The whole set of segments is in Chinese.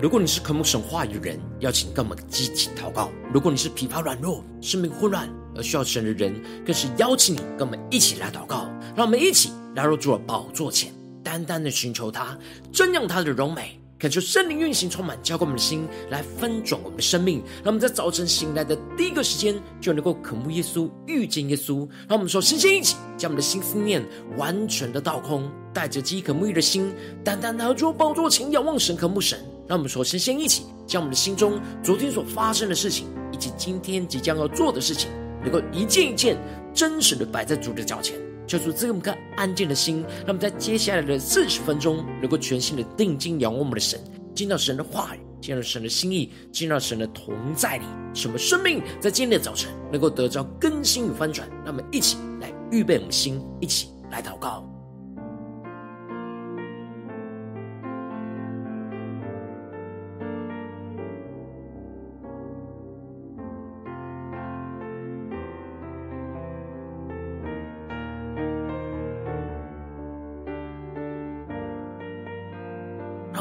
如果你是渴慕神话语的人，邀请跟我们积极祷告；如果你是疲乏软弱、生命混乱而需要神的人，更是邀请你跟我们一起来祷告。让我们一起来入主了宝座前，单单的寻求他，瞻仰他的荣美。恳求圣灵运行，充满，浇灌我们的心，来翻转我们的生命。让我们在早晨醒来的第一个时间，就能够渴慕耶稣，遇见耶稣。让我们说，先先一起将我们的心思念完全的倒空，带着饥渴沐浴的心，单单拿出宝座前仰望神，渴慕神。让我们说，先先一起将我们的心中昨天所发生的事情，以及今天即将要做的事情，能够一件一件真实的摆在主的脚前。求主赐给我们个安静的心，让我们在接下来的四十分钟，能够全心的定睛仰望我们的神，见到神的话语，见到神的心意，见到神的同在里，使我们生命在今天的早晨能够得到更新与翻转。让我们一起来预备我们心，一起来祷告。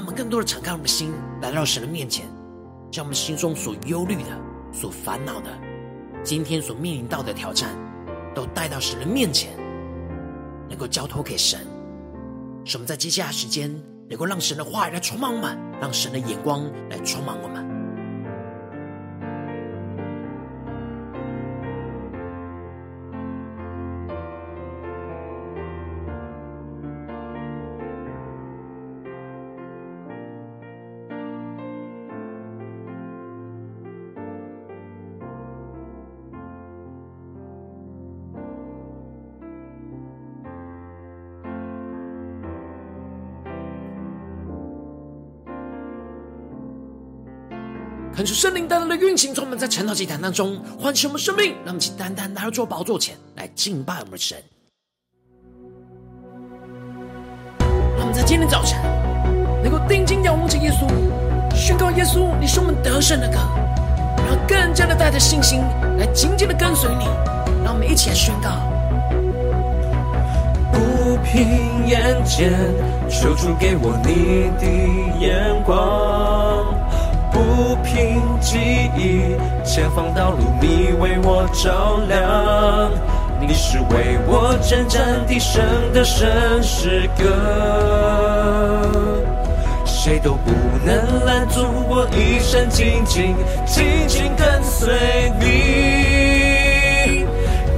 我们更多的敞开我们的心，来到神的面前，将我们心中所忧虑的、所烦恼的、今天所面临到的挑战，都带到神的面前，能够交托给神。使我们在接下来时间，能够让神的话语来充满我们，让神的眼光来充满我们。恳求圣灵单单的运行，充满在晨祷祭坛当中，唤醒我们生命，让我们一起单单来到主宝座前来敬拜我们的神。让我们在今天早晨能够定睛仰望着耶稣，宣告耶稣，你是我们得胜的歌，然后更加的带着信心来紧紧的跟随你。让我们一起来宣告：不凭眼见，求主给我你的眼光。记忆，前方道路你为我照亮，你是为我征战得胜的神诗歌，谁都不能拦阻我一生紧紧紧紧跟随你，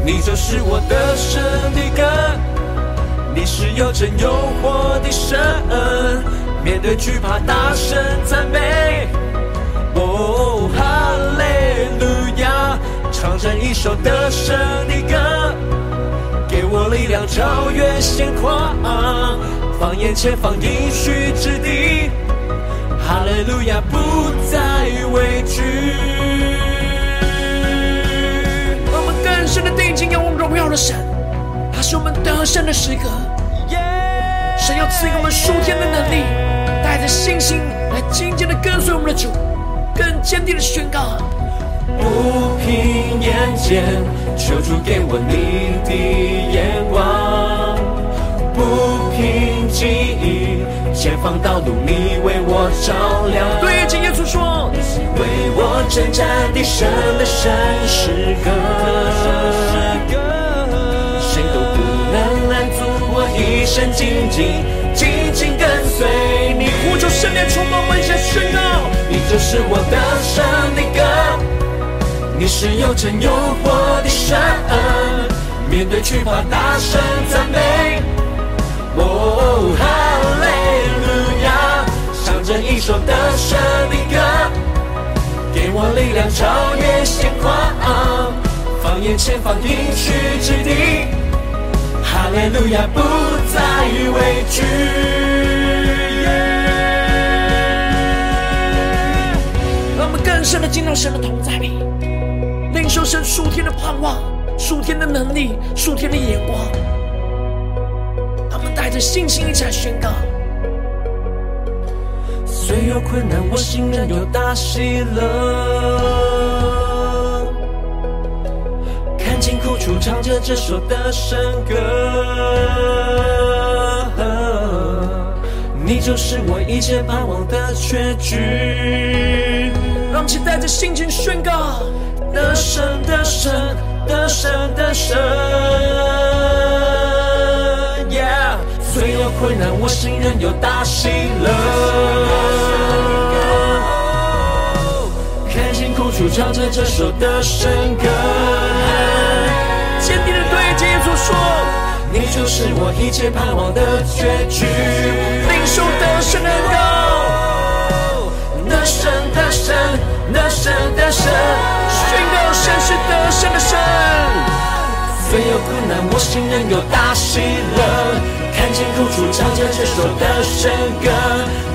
你就是我的神的歌，你是有真有活的神，面对惧怕大声赞美。唱着一首得胜的歌，给我力量超越险况，放眼前方应许之地，哈利路亚不再畏惧。我们更深的定睛仰望荣耀的神，他是我们得胜的诗歌。神要赐给我们属天的能力，带着信心来紧紧的跟随我们的主。更坚定的宣告，不凭眼见，求主给我你的眼光；不凭记忆，前方道路你为我照亮。对，今耶稣说，为我征战的神的神诗歌，谁都不能拦阻我一生紧紧紧紧跟随你。呼求圣灵充满，万下宣告。你就是我得胜的歌，你是有真有活的神，面对惧怕大声赞美。哦，哈利路亚，唱着一首得胜的歌，给我力量超越险况，放眼前方应许之地，哈利路亚不再畏惧。让我们更深的进入神的同在里，领受神属天的盼望、数天的能力、数天的眼光。他们带着信心一起来宣告：虽有困难，我心仍有大喜乐。看尽苦楚，唱着这首得胜歌。你就是我一切盼望的结局。让期待着心情宣告：得胜，得胜，得胜，得胜。Yeah，虽有困难，我心仍有大喜乐。看见苦楚，唱着这首得胜歌。坚定的对着耶稣说：你就是我一切盼望的结局。领受得胜的高，得胜，得胜，得胜，得胜。宣告神是得胜的神。虽有困难，我心仍有大喜乐。看见苦楚，唱着这首得胜歌，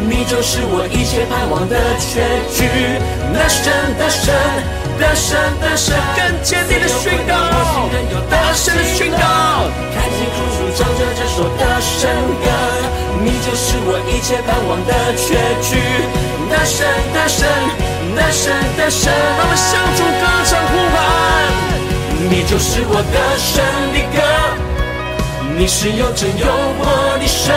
你就是我一切盼望的确据。得胜，得胜，得胜，得胜，更坚定的宣告，得胜的宣告。看见苦楚，唱着这首得胜歌，你就是我一切盼望的确据。得胜，得胜，得胜，得胜，让我们向主歌唱呼喊，你就是我的胜的歌。你是有真有活的神，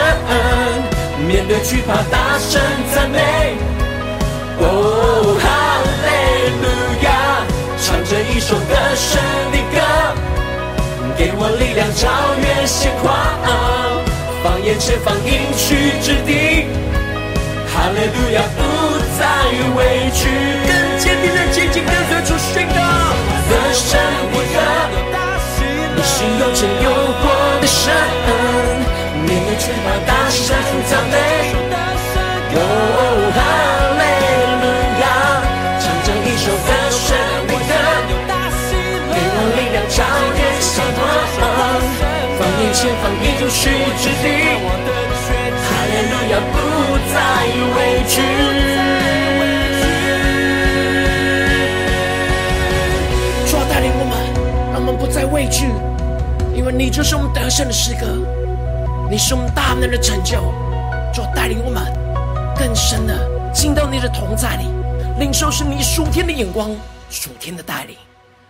面对惧怕大声赞美。哦，哈利路亚，唱着一首得胜的歌，给我力量超越险况，放眼前方应许之地。哈利路亚，不再畏惧，更坚定的前进跟随主宣告得胜的歌。你是有真有活的神，面对惧怕大声方应许之地。哈利路亚，不再畏惧。主啊，带领我们，让我们不再畏惧。因为你就是我们得胜的诗歌，你是我们大能的成就，就带领我们更深的进到你的同在里，领受是你属天的眼光、属天的带领。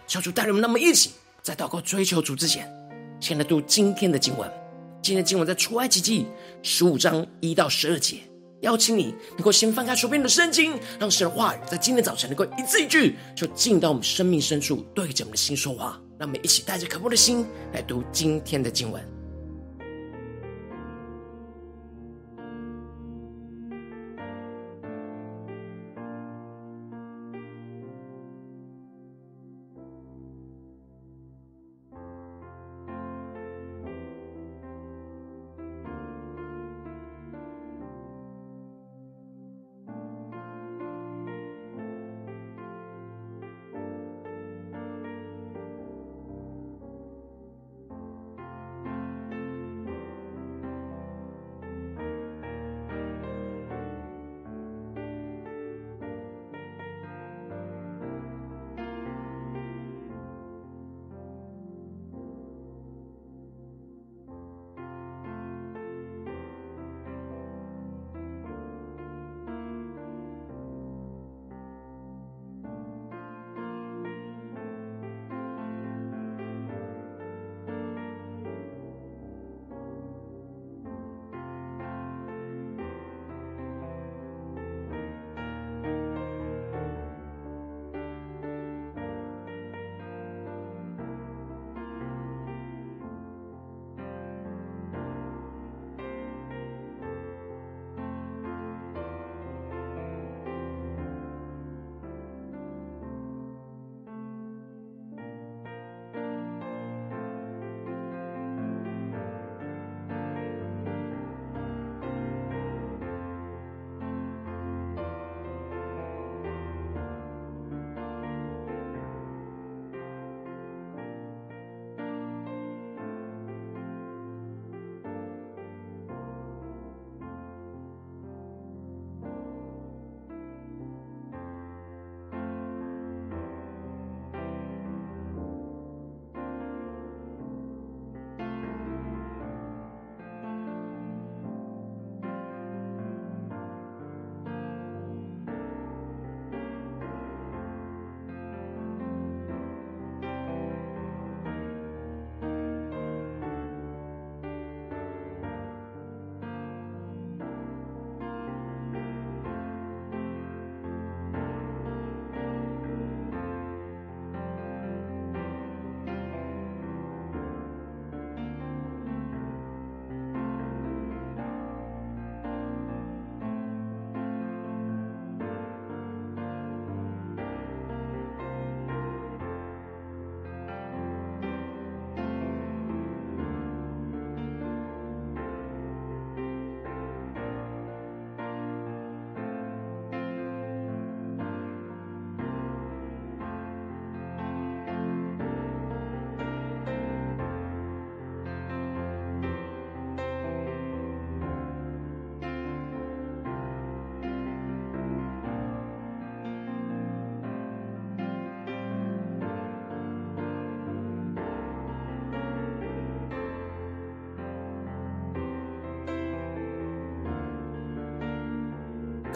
求主带领我们，那么一起在祷告追求主之前，先来读今天的经文。今天经文在出埃及记十五章一到十二节。邀请你能够先翻开手边的圣经，让神的话语在今天早晨能够一字一句，就进到我们生命深处，对着我们的心说话。让我们一起带着渴慕的心来读今天的经文。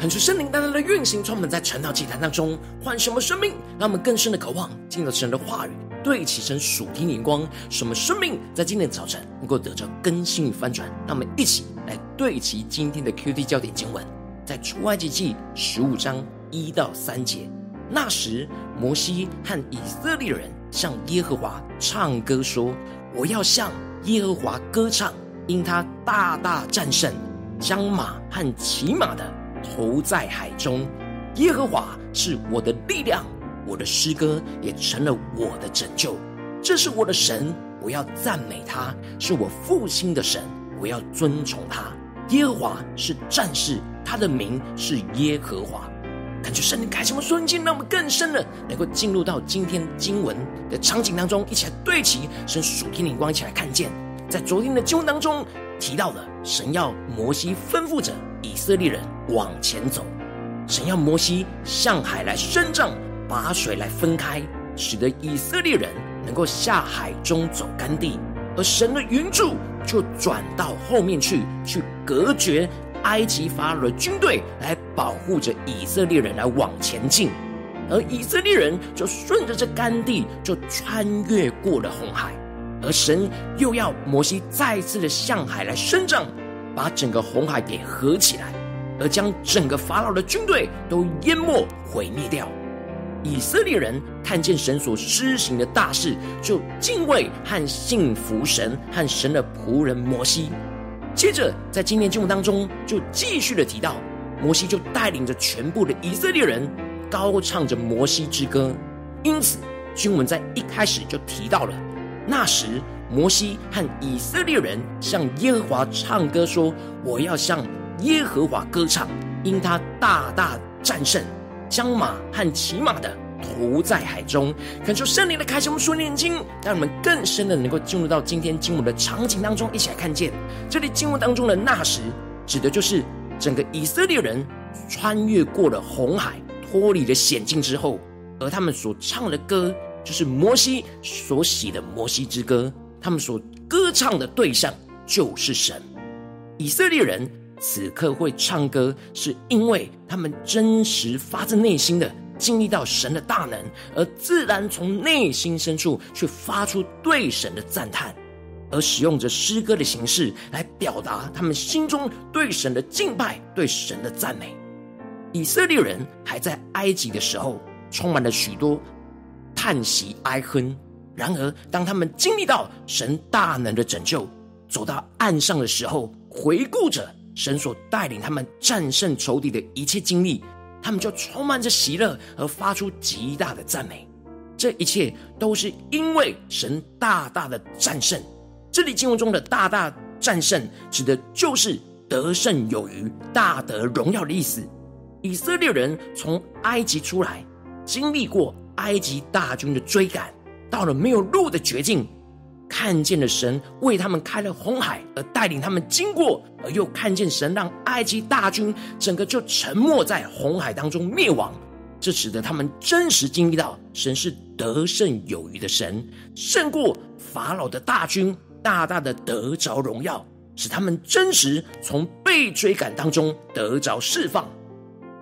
恳求圣灵单单的运行，充满在晨祷祭坛当中，换什么生命，让我们更深的渴望进入神的话语，对齐神属天眼光，什么生命在今天的早晨能够得着更新与翻转。让我们一起来对齐今天的 QD 焦点经文，在出埃及记十五章一到三节。那时，摩西和以色列人向耶和华唱歌说：“我要向耶和华歌唱，因他大大战胜。”将马和骑马的投在海中，耶和华是我的力量，我的诗歌也成了我的拯救。这是我的神，我要赞美他；是我父亲的神，我要尊崇他。耶和华是战士，他的名是耶和华。感觉圣灵开启我们瞬间，让我们更深的能够进入到今天经文的场景当中，一起来对齐神属天的光，一起来看见，在昨天的经文当中。提到了神要摩西吩咐着以色列人往前走，神要摩西向海来伸杖，把水来分开，使得以色列人能够下海中走干地。而神的云柱就转到后面去，去隔绝埃及法老的军队，来保护着以色列人来往前进。而以色列人就顺着这干地，就穿越过了红海。而神又要摩西再次的向海来伸杖，把整个红海给合起来，而将整个法老的军队都淹没毁灭掉。以色列人看见神所施行的大事，就敬畏和信服神和神的仆人摩西。接着在今天经文当中，就继续的提到，摩西就带领着全部的以色列人高唱着摩西之歌。因此经文在一开始就提到了。那时，摩西和以色列人向耶和华唱歌说：“我要向耶和华歌唱，因他大大战胜，将马和骑马的投在海中。”恳求圣灵的开启我们属灵眼睛，让我们更深的能够进入到今天经文的场景当中，一起来看见这里经文当中的那时，指的就是整个以色列人穿越过了红海，脱离了险境之后，而他们所唱的歌。就是摩西所写的《摩西之歌》，他们所歌唱的对象就是神。以色列人此刻会唱歌，是因为他们真实发自内心的经历到神的大能，而自然从内心深处去发出对神的赞叹，而使用着诗歌的形式来表达他们心中对神的敬拜、对神的赞美。以色列人还在埃及的时候，充满了许多。叹息哀哼。然而，当他们经历到神大能的拯救，走到岸上的时候，回顾着神所带领他们战胜仇敌的一切经历，他们就充满着喜乐，而发出极大的赞美。这一切都是因为神大大的战胜。这里经文中的大大战胜，指的就是得胜有余、大得荣耀的意思。以色列人从埃及出来，经历过。埃及大军的追赶，到了没有路的绝境，看见了神为他们开了红海，而带领他们经过，而又看见神让埃及大军整个就沉没在红海当中灭亡。这使得他们真实经历到神是得胜有余的神，胜过法老的大军，大大的得着荣耀，使他们真实从被追赶当中得着释放。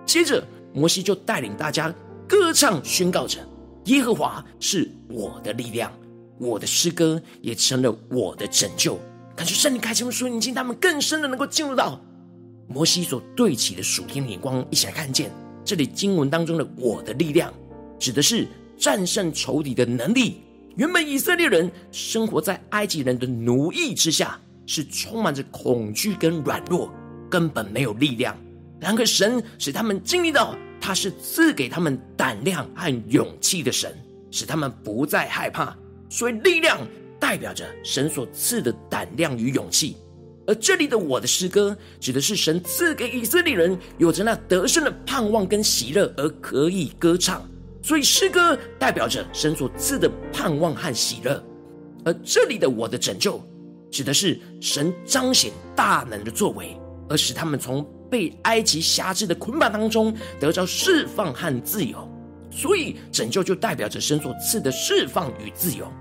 接着，摩西就带领大家。歌唱宣告着：“耶和华是我的力量，我的诗歌也成了我的拯救。”感觉圣灵开启我们属灵眼睛，他们更深的能够进入到摩西所对齐的属天的眼光，一起来看见这里经文当中的“我的力量”，指的是战胜仇敌的能力。原本以色列人生活在埃及人的奴役之下，是充满着恐惧跟软弱，根本没有力量。然而神使他们经历到。他是赐给他们胆量和勇气的神，使他们不再害怕。所以力量代表着神所赐的胆量与勇气。而这里的我的诗歌，指的是神赐给以色列人有着那得胜的盼望跟喜乐，而可以歌唱。所以诗歌代表着神所赐的盼望和喜乐。而这里的我的拯救，指的是神彰显大能的作为，而使他们从。被埃及辖制的捆绑当中得着释放和自由，所以拯救就代表着神所赐的释放与自由。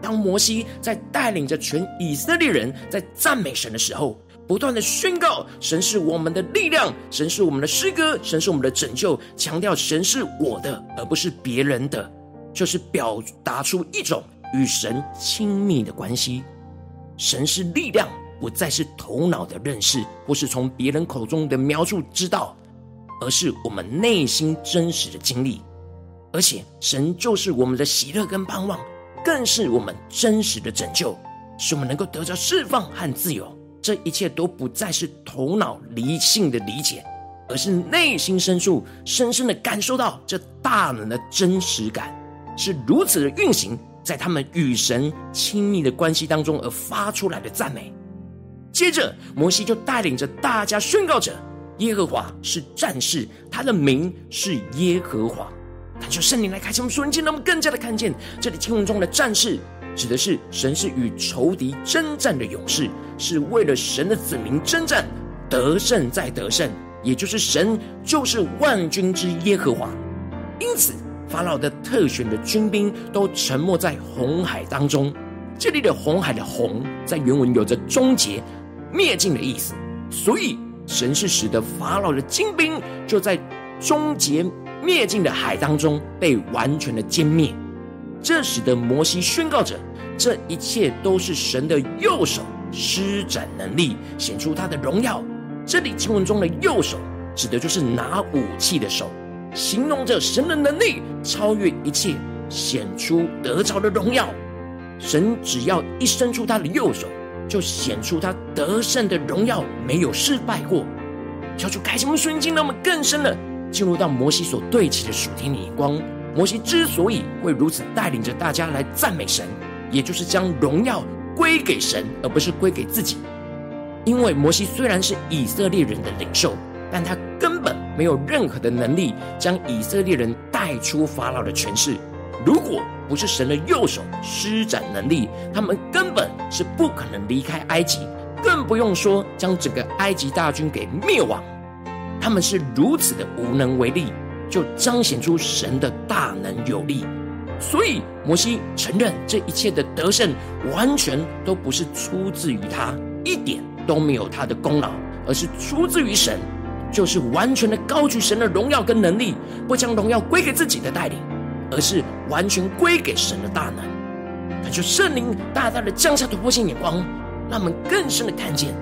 当摩西在带领着全以色列人在赞美神的时候，不断的宣告神是我们的力量，神是我们的诗歌，神是我们的拯救，强调神是我的，而不是别人的，就是表达出一种与神亲密的关系。神是力量，不再是头脑的认识，或是从别人口中的描述知道，而是我们内心真实的经历。而且，神就是我们的喜乐跟盼望，更是我们真实的拯救，使我们能够得到释放和自由。这一切都不再是头脑理性的理解，而是内心深处深深的感受到这大能的真实感，是如此的运行在他们与神亲密的关系当中而发出来的赞美。接着，摩西就带领着大家宣告着：耶和华是战士，他的名是耶和华。感谢圣灵来开启我们属灵眼，让我们更加的看见这里经文中的战士，指的是神是与仇敌征战的勇士，是为了神的子民征战，得胜再得胜，也就是神就是万军之耶和华。因此，法老的特选的军兵都沉没在红海当中。这里的红海的红，在原文有着终结、灭尽的意思，所以神是使得法老的精兵就在终结。灭尽的海当中被完全的歼灭，这使得摩西宣告着：这一切都是神的右手施展能力，显出他的荣耀。这里经文中的右手指的就是拿武器的手，形容着神的能力超越一切，显出得着的荣耀。神只要一伸出他的右手，就显出他得胜的荣耀，没有失败过。求主开启我们瞬间，让我们更深的。进入到摩西所对齐的属天的眼光，摩西之所以会如此带领着大家来赞美神，也就是将荣耀归给神，而不是归给自己。因为摩西虽然是以色列人的领袖，但他根本没有任何的能力将以色列人带出法老的权势。如果不是神的右手施展能力，他们根本是不可能离开埃及，更不用说将整个埃及大军给灭亡。他们是如此的无能为力，就彰显出神的大能有力。所以摩西承认这一切的得胜，完全都不是出自于他，一点都没有他的功劳，而是出自于神，就是完全的高举神的荣耀跟能力，不将荣耀归给自己的带领，而是完全归给神的大能。感谢圣灵大大的降下突破性眼光，让我们更深的看见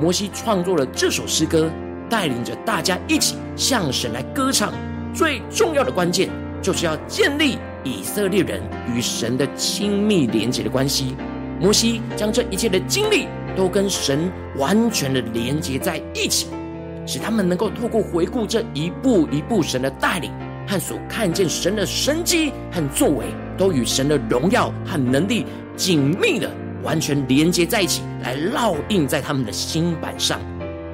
摩西创作了这首诗歌。带领着大家一起向神来歌唱，最重要的关键就是要建立以色列人与神的亲密连结的关系。摩西将这一切的经历都跟神完全的连接在一起，使他们能够透过回顾这一步一步神的带领和所看见神的神迹和作为，都与神的荣耀和能力紧密的完全连接在一起，来烙印在他们的心版上。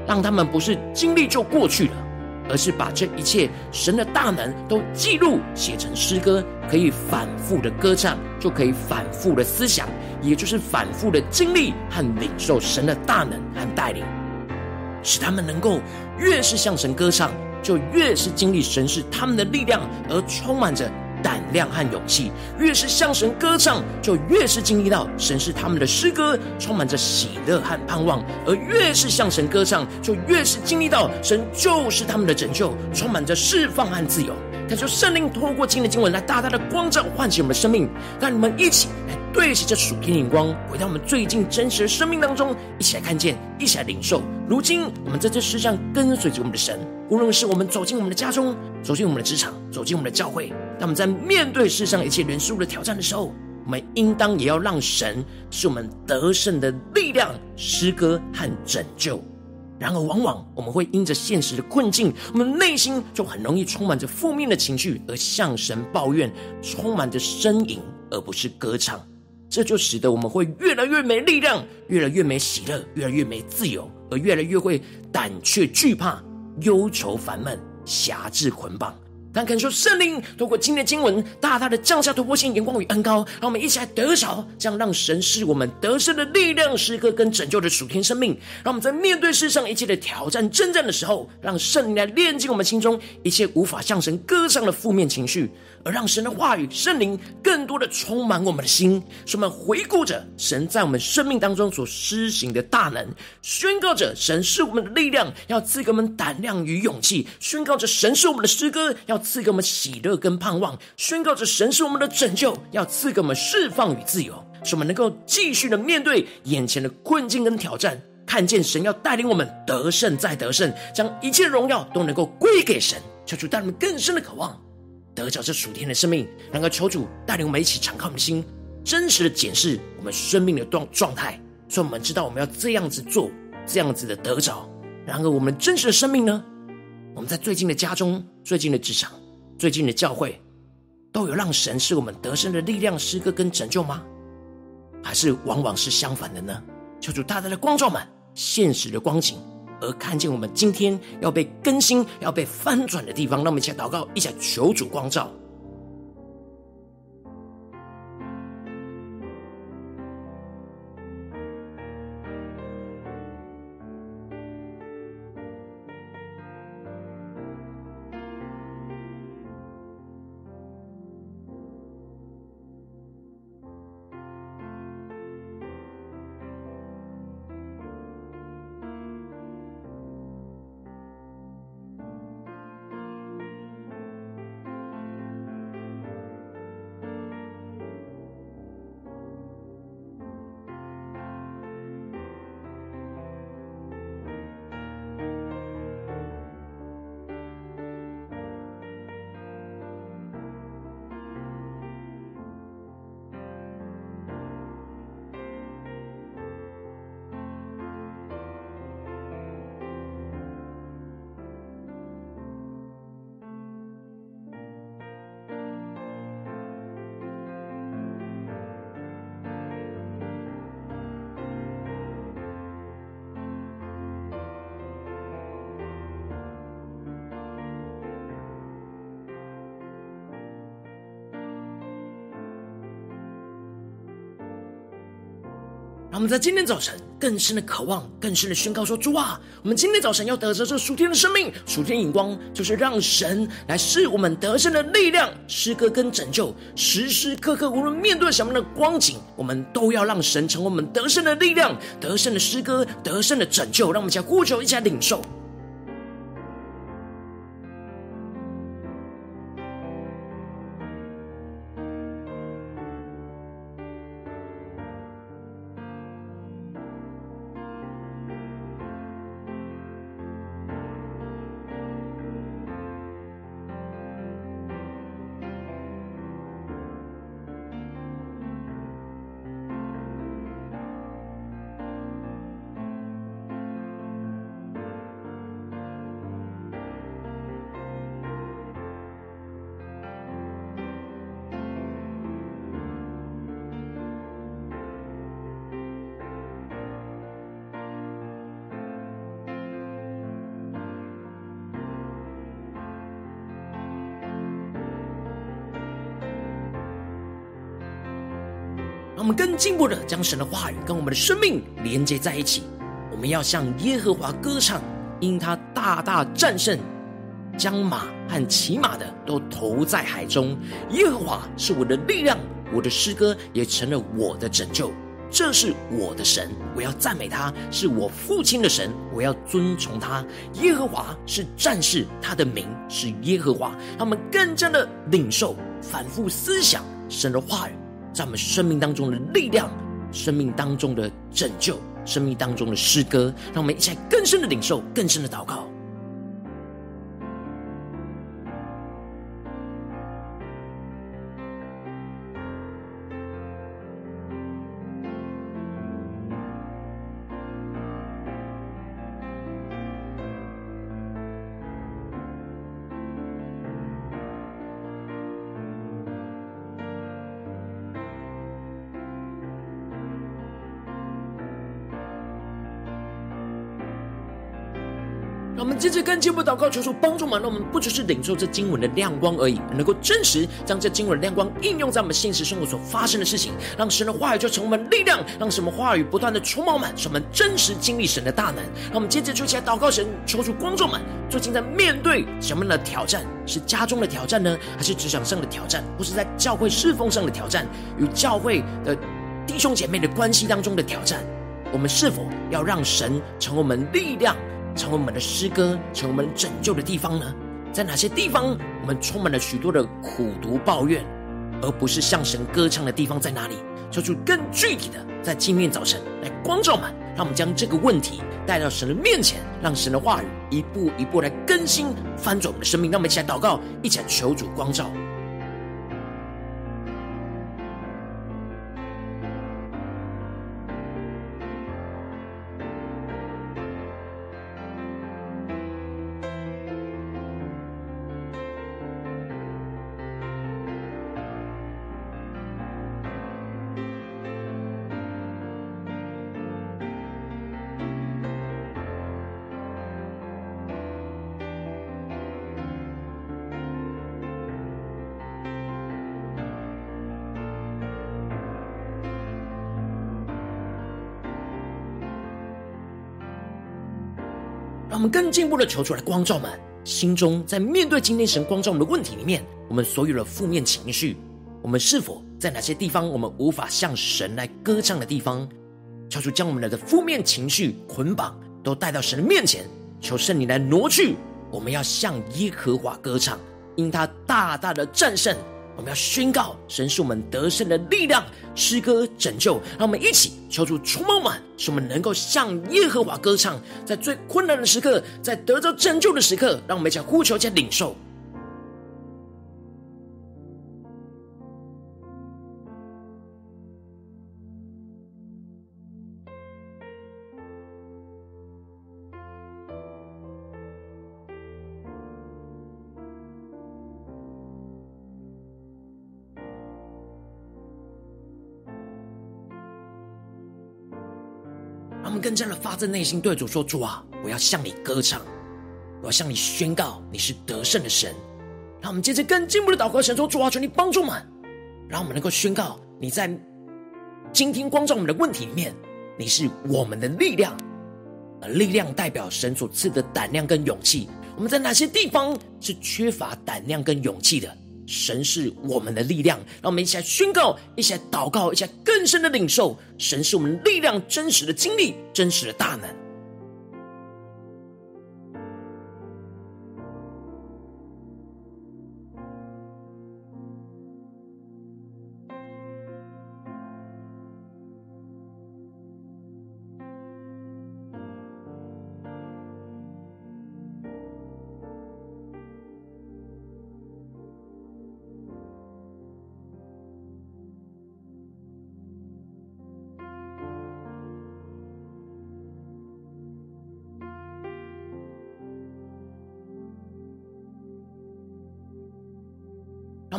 让他们不是经历就过去了，而是把这一切神的大能都记录写成诗歌，可以反复的歌唱，就可以反复的思想，也就是反复的经历和领受神的大能和带领，使他们能够越是向神歌唱，就越是经历神是他们的力量，而充满着。胆量和勇气，越是向神歌唱，就越是经历到神是他们的诗歌，充满着喜乐和盼望；而越是向神歌唱，就越是经历到神就是他们的拯救，充满着释放和自由。感谢圣灵透过今天的经文来大大的光照唤醒我们的生命，让你们一起来对齐这属天的眼光，回到我们最近真实的生命当中，一起来看见，一起来领受。如今我们在这世上跟随着我们的神，无论是我们走进我们的家中，走进我们的职场，走进我们的教会。当我们在面对世上一切人事物的挑战的时候，我们应当也要让神是我们得胜的力量、诗歌和拯救。然而，往往我们会因着现实的困境，我们内心就很容易充满着负面的情绪，而向神抱怨，充满着呻吟，而不是歌唱。这就使得我们会越来越没力量，越来越没喜乐，越来越没自由，而越来越会胆怯、惧怕、忧愁、烦闷、辖制、捆绑。但感受圣灵透过今天的经文，大大的降下突破性眼光与恩膏，让我们一起来得着，这样让神是我们得胜的力量、诗歌跟拯救的属天生命。让我们在面对世上一切的挑战、征战的时候，让圣灵来炼净我们心中一切无法向神歌唱的负面情绪，而让神的话语、圣灵更多的充满我们的心，使我们回顾着神在我们生命当中所施行的大能，宣告着神是我们的力量，要赐给我们胆量与勇气；宣告着神是我们的诗歌，要赐给我们喜乐跟盼望，宣告着神是我们的拯救，要赐给我们释放与自由，使我们能够继续的面对眼前的困境跟挑战，看见神要带领我们得胜再得胜，将一切荣耀都能够归给神。求主带我们更深的渴望，得着这属天的生命，能够求主带领我们一起敞开我们的心，真实的检视我们生命的状状态，所以我们知道我们要这样子做，这样子的得着。然而，我们真实的生命呢？我们在最近的家中、最近的职场、最近的教会，都有让神是我们得胜的力量、诗歌跟拯救吗？还是往往是相反的呢？求主大大的光照们现实的光景，而看见我们今天要被更新、要被翻转的地方。让我们一起祷告，一起求主光照。我们在今天早晨更深的渴望，更深的宣告说：主啊，我们今天早晨要得着这属天的生命、属天眼光，就是让神来试我们得胜的力量、诗歌跟拯救。时时刻刻，无论面对什么样的光景，我们都要让神成为我们得胜的力量、得胜的诗歌、得胜的拯救。让我们一起呼求，一起领受。我们更进一步的将神的话语跟我们的生命连接在一起。我们要向耶和华歌唱，因他大大战胜，将马和骑马的都投在海中。耶和华是我的力量，我的诗歌也成了我的拯救。这是我的神，我要赞美他；是我父亲的神，我要尊崇他。耶和华是战士，他的名是耶和华。他们更加的领受，反复思想神的话语。在我们生命当中的力量，生命当中的拯救，生命当中的诗歌，让我们一起来更深的领受，更深的祷告。更进一步祷告，求主帮助嘛，让我们不只是领受这经文的亮光而已，能够真实将这经文的亮光应用在我们现实生活所发生的事情，让神的话语就成为我们力量，让什么话语不断的充满满，使我们真实经历神的大能。让我们接着就起来祷告神，求主光照们，最近在面对什么样的挑战？是家中的挑战呢，还是职场上的挑战，或是在教会侍奉上的挑战，与教会的弟兄姐妹的关系当中的挑战？我们是否要让神成为我们力量？成为我们的诗歌，成为我们拯救的地方呢？在哪些地方我们充满了许多的苦毒抱怨，而不是向神歌唱的地方在哪里？求主更具体的在今天早晨来光照们，让我们将这个问题带到神的面前，让神的话语一步一步来更新翻转我们的生命。让我们一起来祷告，一起来求主光照。我们更进一步的求出来光照们心中，在面对今天神光照我们的问题里面，我们所有的负面情绪，我们是否在哪些地方我们无法向神来歌唱的地方，求主将我们的负面情绪捆绑都带到神的面前，求圣灵来挪去。我们要向耶和华歌唱，因他大大的战胜。我们要宣告，神是我们得胜的力量，诗歌拯救。让我们一起求主充满满，使我们能够向耶和华歌唱，在最困难的时刻，在得到拯救的时刻，让我们一起呼求，加领受。更加的发自内心对主说：“主啊，我要向你歌唱，我要向你宣告你是得胜的神。”让我们接着更进一步的祷告，神说：“主啊，求你帮助我们，让我们能够宣告你在今天光照我们的问题里面，你是我们的力量，而力量代表神所赐的胆量跟勇气。我们在哪些地方是缺乏胆量跟勇气的？”神是我们的力量，让我们一起来宣告，一起来祷告，一起来更深的领受。神是我们力量真实的经历，真实的大能。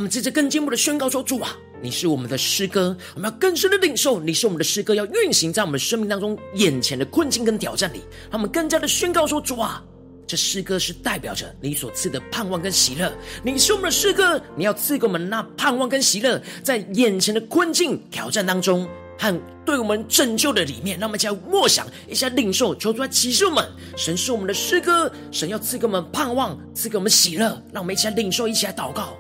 们接着更进一步的宣告说：“主啊，你是我们的诗歌，我们要更深的领受，你是我们的诗歌，要运行在我们生命当中眼前的困境跟挑战里。让我们更加的宣告说：主啊，这诗歌是代表着你所赐的盼望跟喜乐。你是我们的诗歌，你要赐给我们那盼望跟喜乐，在眼前的困境挑战当中和对我们拯救的里面。让我们一起来默想，一起来领受，求主来启示我们，神是我们的诗歌，神要赐给我们盼望，赐给我们喜乐。让我们一起来领受，一起来祷告。”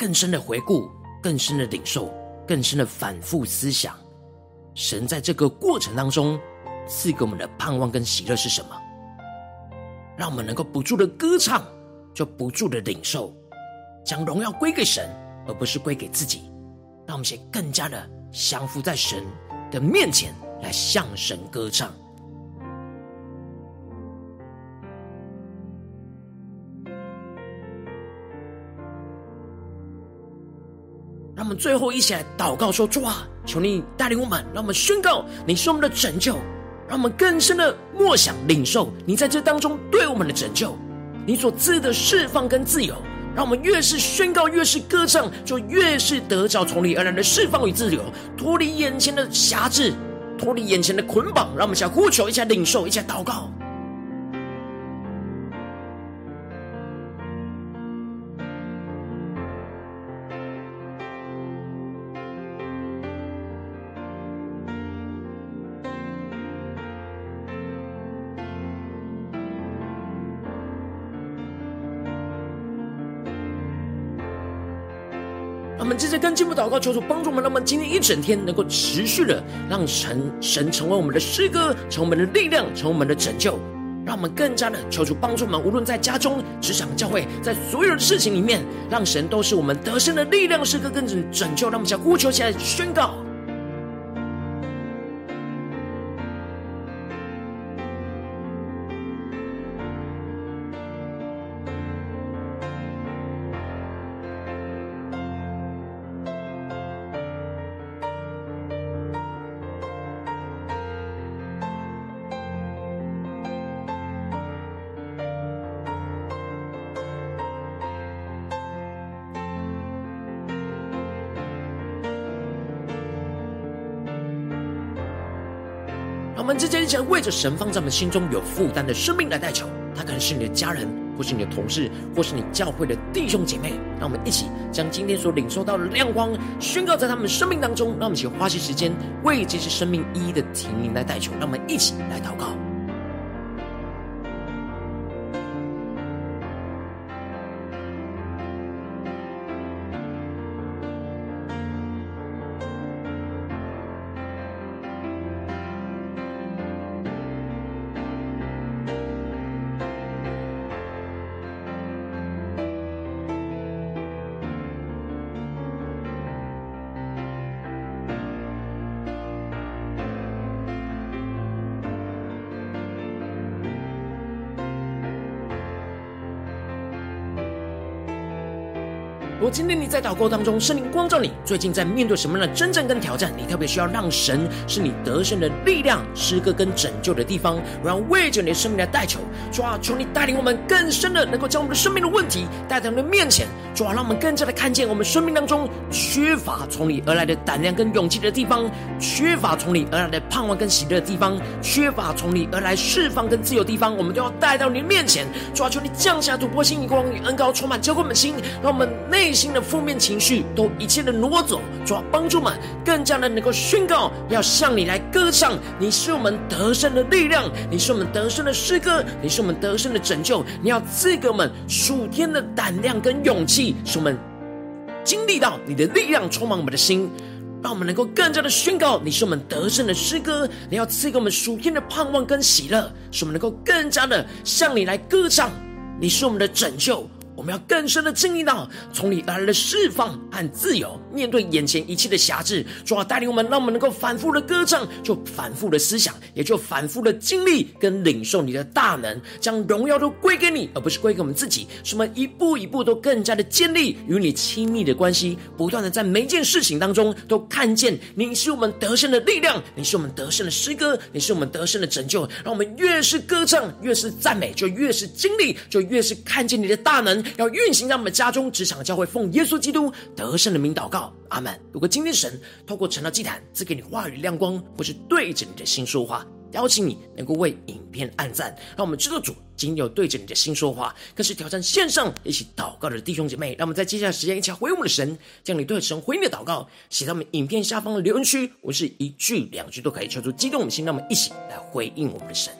更深的回顾，更深的领受，更深的反复思想，神在这个过程当中赐给我们的盼望跟喜乐是什么？让我们能够不住的歌唱，就不住的领受，将荣耀归给神，而不是归给自己。让我们先更加的降服在神的面前，来向神歌唱。最后一起来祷告说：主啊，求你带领我们，让我们宣告你是我们的拯救，让我们更深的默想领受你在这当中对我们的拯救，你所赐的释放跟自由。让我们越是宣告，越是歌唱，就越是得着从你而来的释放与自由，脱离眼前的辖制，脱离眼前的捆绑。让我们一起来呼求，一下领受，一下祷告。我们接着跟进步祷告，求主帮助我们，让我们今天一整天能够持续的让神神成为我们的诗歌，成为我们的力量，成为我们的拯救。让我们更加的求主帮助我们，无论在家中、职场、教会，在所有的事情里面，让神都是我们得胜的力量，诗歌更拯拯救。让我们想呼求起来，宣告。我们之间一起来为着神放在我们心中有负担的生命来代求，他可能是你的家人，或是你的同事，或是你教会的弟兄姐妹。让我们一起将今天所领受到的亮光宣告在他们生命当中。让我们一起花些时间为这些生命一一的提名来代求。让我们一起来祷告。今天你在祷告当中，圣灵光照你，最近在面对什么样的真正跟挑战？你特别需要让神是你得胜的力量、诗歌跟拯救的地方。然后为着你的生命来代求，主啊，求你带领我们更深的，能够将我们的生命的问题带到你的面前。主啊，让我们更加的看见我们生命当中缺乏从你而来的胆量跟勇气的地方，缺乏从你而来的盼望跟喜乐的地方，缺乏从你而来释放跟自由的地方，我们都要带到你的面前。主啊，求你降下突破性、光与恩膏，充满浇灌我们心，让我们内。心的负面情绪都一切的挪走，主要帮助我们更加的能够宣告，要向你来歌唱。你是我们得胜的力量，你是我们得胜的诗歌，你是我们得胜的拯救。你要赐给我们属天的胆量跟勇气，使我们经历到你的力量充满我们的心，让我们能够更加的宣告，你是我们得胜的诗歌。你要赐给我们属天的盼望跟喜乐，使我们能够更加的向你来歌唱。你是我们的拯救。我们要更深的经历到从你而来的释放和自由，面对眼前一切的辖制，主啊，带领我们，让我们能够反复的歌唱，就反复的思想，也就反复的经历跟领受你的大能，将荣耀都归给你，而不是归给我们自己。使我们一步一步都更加的建立与你亲密的关系，不断的在每件事情当中都看见你是我们得胜的力量，你是我们得胜的诗歌，你是我们得胜的拯救。让我们越是歌唱，越是赞美，就越是经历，就越是看见你的大能。要运行在我们家中、职场、教会，奉耶稣基督得胜的名祷告，阿门。如果今天神透过成了祭坛赐给你话语亮光，或是对着你的心说话，邀请你能够为影片按赞，让我们制作组仅有对着你的心说话，更是挑战线上一起祷告的弟兄姐妹。让我们在接下来时间一起回应我们的神，将你对神回应的祷告写在我们影片下方的留言区，我是一句两句都可以，求出激动我们心，让我们一起来回应我们的神。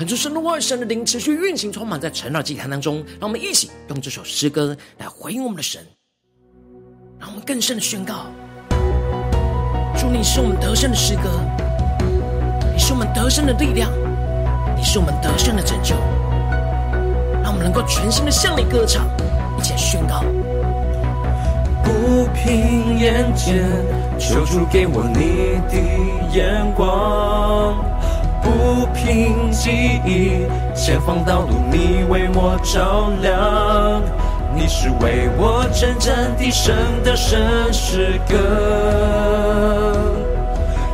恳求神的话语、神的灵持续运行，充满在晨祷祭坛当中。让我们一起用这首诗歌来回应我们的神，让我们更深的宣告：主，你是我们得胜的诗歌，你是我们得胜的力量，你是我们得胜的拯救。让我们能够全心的向你歌唱，一起宣告。不凭眼见，求主给我你的眼光；不凭记忆，前方道路你为我照亮。你是为我征战的神的神诗歌，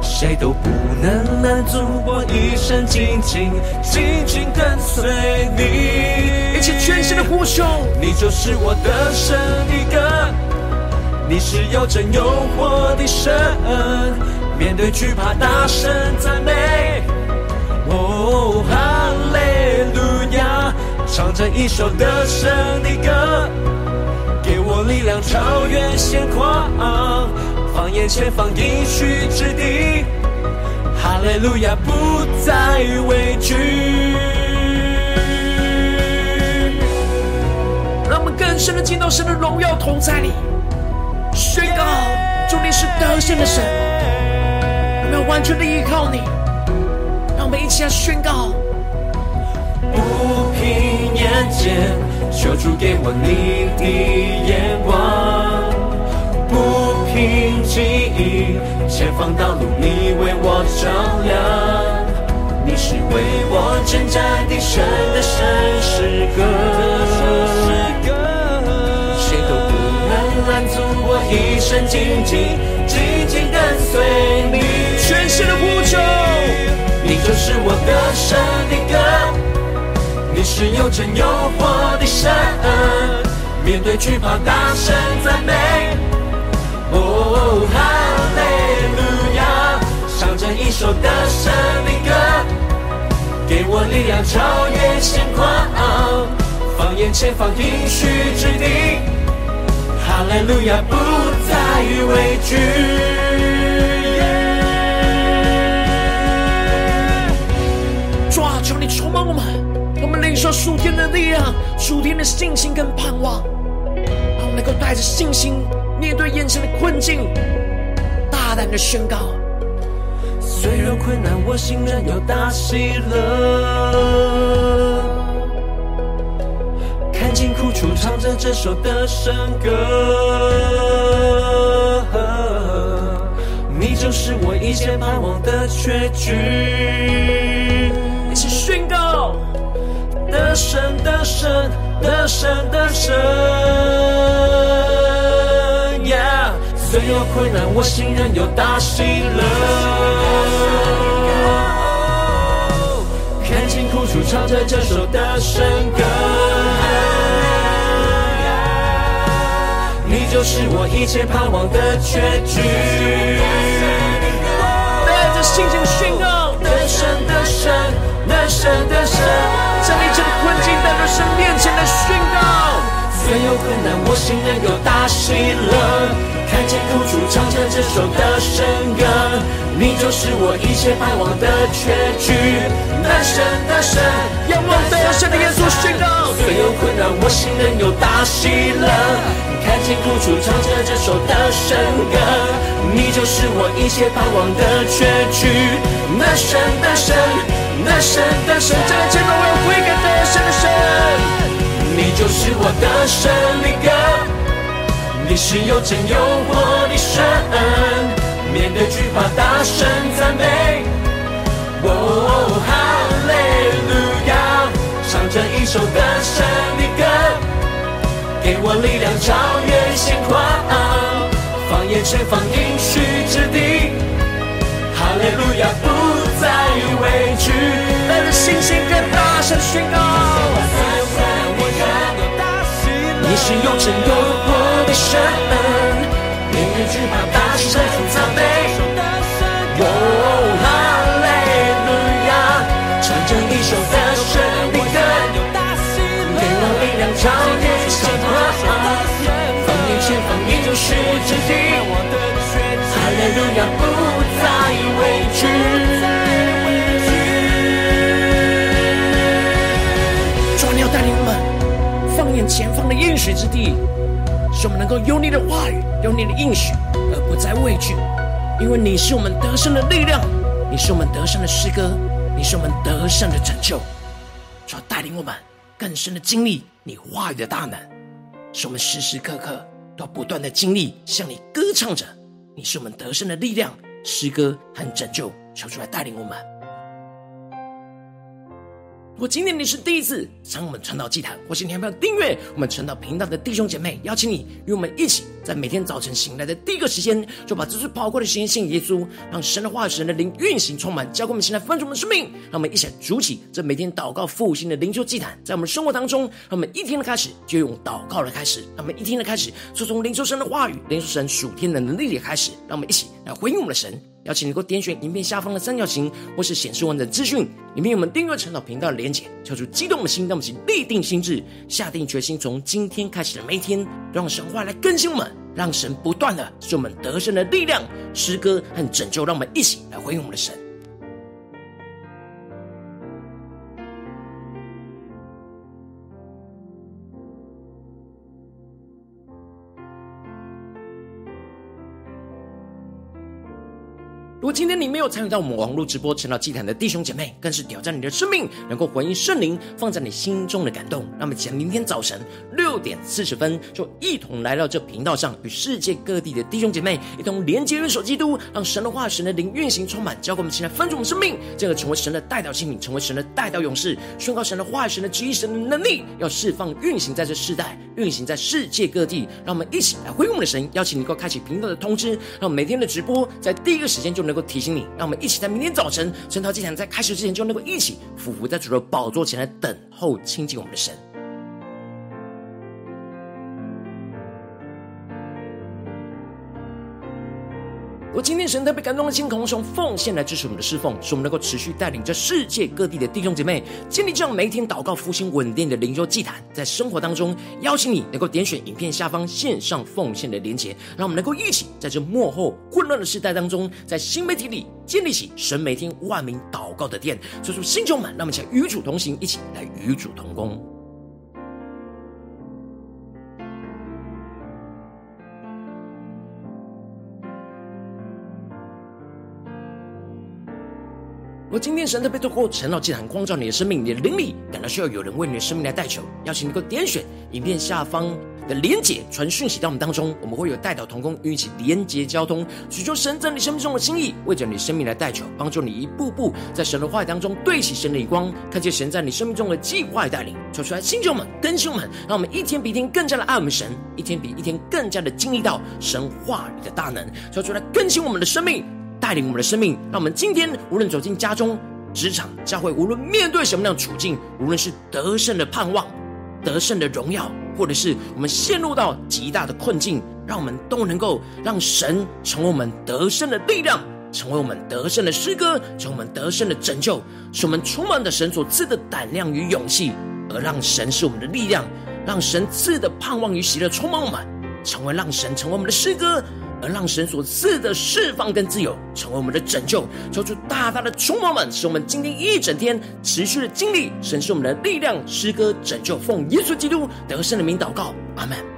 谁都不能拦阻我一生紧紧紧紧跟随你。一起全心的呼求，你就是我的神的歌。你是有真有活的神，面对惧怕大声赞美。唱着一首得胜的歌，给我力量超越险况，放眼前方应许之地。哈利路亚，不再畏惧。让我们更深的进到神的荣耀同在里。宣告，主你是得胜的神，我们要完全的依靠你。让我们一起来宣告：眼见，求主给我你的眼光；不凭记忆，前方道路你为我照亮。你是为我征战的神的神诗歌。一生紧紧紧紧跟随你，全心的呼求，你就是我的歌，你是有真又活的神，面对惧怕大声赞美。哦，哈利路亚，唱着一首得胜的歌，给我力量超越险况，放眼前方应许之地。哈利路亚，不再畏惧。主啊，求你充满我们，我们领受属天的力量、属天的信心跟盼望，让我们能够带着信心面对眼前的困境，大胆的宣告。虽然困难，我心仍有大喜乐。看尽苦楚唱着这首得胜歌，你就是我一切盼望的结局。一起宣告：得胜，的胜，得胜，得胜。Yeah，虽有困难，我心仍有大喜乐。看尽苦楚，唱着这首的神歌。你就是我一切盼望的结局，带着信心宣告，得胜，得胜，难，我心仍有大喜乐，看见苦楚，唱着这首得胜歌。你就是我一切盼望的确据，得胜，得胜，仰望得胜的耶稣宣告。虽有困难，我心仍有大喜乐。看见苦楚，唱着这首得胜歌，你就是我一切盼望的确据。得胜，得胜，得胜，得胜，这一切都要归给得胜的神。你就是我得胜的歌，你是又真又活的神，面对惧怕大声赞美。哦，哈利路亚，唱着一首得胜的歌。给我力量，超越险况，放眼前方应许之地。哈利路亚，不再畏惧，带着信心更大声宣告。你是又真又活神明日之畔大声唱赞美哦哈利路亚唱着一首有前方的喧嚣路不再畏惧要带领们放眼前方的燕水之地。使我们能够有你的话语，有你的应许，而不再畏惧，因为你是我们得胜的力量，你是我们得胜的诗歌，你是我们得胜的拯救，主要带领我们更深的经历你话语的大能，使我们时时刻刻都不断的经历向你歌唱着，你是我们得胜的力量，诗歌和拯救，求主来带领我们。如果今天你是第一次参与我们传道祭坛，或是你还没有订阅我们传道频道的弟兄姐妹，邀请你与我们一起，在每天早晨醒来的第一个时间，就把这最宝贵的时间献给耶稣，让神的话语、神的灵运行充满，交给我们现在丰盛的生命。让我们一起来筑起这每天祷告复兴的灵修祭坛，在我们生活当中，让我们一天的开始就用祷告的开始，让我们一天的开始就从灵修神的话语、灵修神属天的能力的开始，让我们一起来回应我们的神。邀请你给我点选影片下方的三角形，或是显示完整资讯，影片有我们订阅陈老频道的连结，跳出激动的心，让我们一立定心智，下定决心，从今天开始的每一天，让神话来更新我们，让神不断的使我们得胜的力量、诗歌和拯救，让我们一起来回应我们的神。如果今天你没有参与到我们网络直播成了祭坛的弟兄姐妹，更是挑战你的生命，能够回应圣灵放在你心中的感动。那么，请明天早晨六点四十分，就一同来到这频道上，与世界各地的弟兄姐妹一同连接、元首基督，让神的话、神的灵运行充满，交给我们，现在分足我们生命，进而成为神的代祷器皿，成为神的代祷勇士，宣告神的话、神的旨意、神的能力，要释放、运行在这世代，运行在世界各地。让我们一起来回应我们的神，邀请你能够开启频道的通知，让每天的直播在第一个时间就能够提醒你，让我们一起在明天早晨晨祷祭坛在开始之前，就能够一起俯伏在主的宝座前来等候亲近我们的神。我今天神特别感动的心，渴望用奉献来支持我们的侍奉，使我们能够持续带领着世界各地的弟兄姐妹建立这样每一天祷告复兴稳定的灵修祭坛，在生活当中邀请你能够点选影片下方线上奉献的连结，让我们能够一起在这幕后混乱的时代当中，在新媒体里建立起神每天万名祷告的殿，做出新充满，让我们一起与主同行，一起来与主同工。我今天神特别透过晨祷祭坛光照你的生命，你的灵力感到需要有人为你的生命来代求，邀请你能够点选影片下方的连结，传讯息到我们当中，我们会有代祷同工与一起连接交通，寻求神在你生命中的心意，为着你生命来代求，帮助你一步步在神的话语当中对齐神的光，看见神在你生命中的计划带领，求出来弟兄们、更新们，让我们一天比一天更加的爱我们神，一天比一天更加的经历到神话语的大能，求出来更新我们的生命。带领我们的生命，让我们今天无论走进家中、职场、教会，无论面对什么样的处境，无论是得胜的盼望、得胜的荣耀，或者是我们陷入到极大的困境，让我们都能够让神成为我们得胜的力量，成为我们得胜的诗歌，成为我们得胜的拯救，使我们充满的神所赐的胆量与勇气，而让神是我们的力量，让神赐的盼望与喜乐充满我们，成为让神成为我们的诗歌。而让神所赐的释放跟自由，成为我们的拯救，求出大大的充满，使我们今天一整天持续的经历神是我们的力量、诗歌、拯救，奉耶稣基督得胜的名祷告，阿门。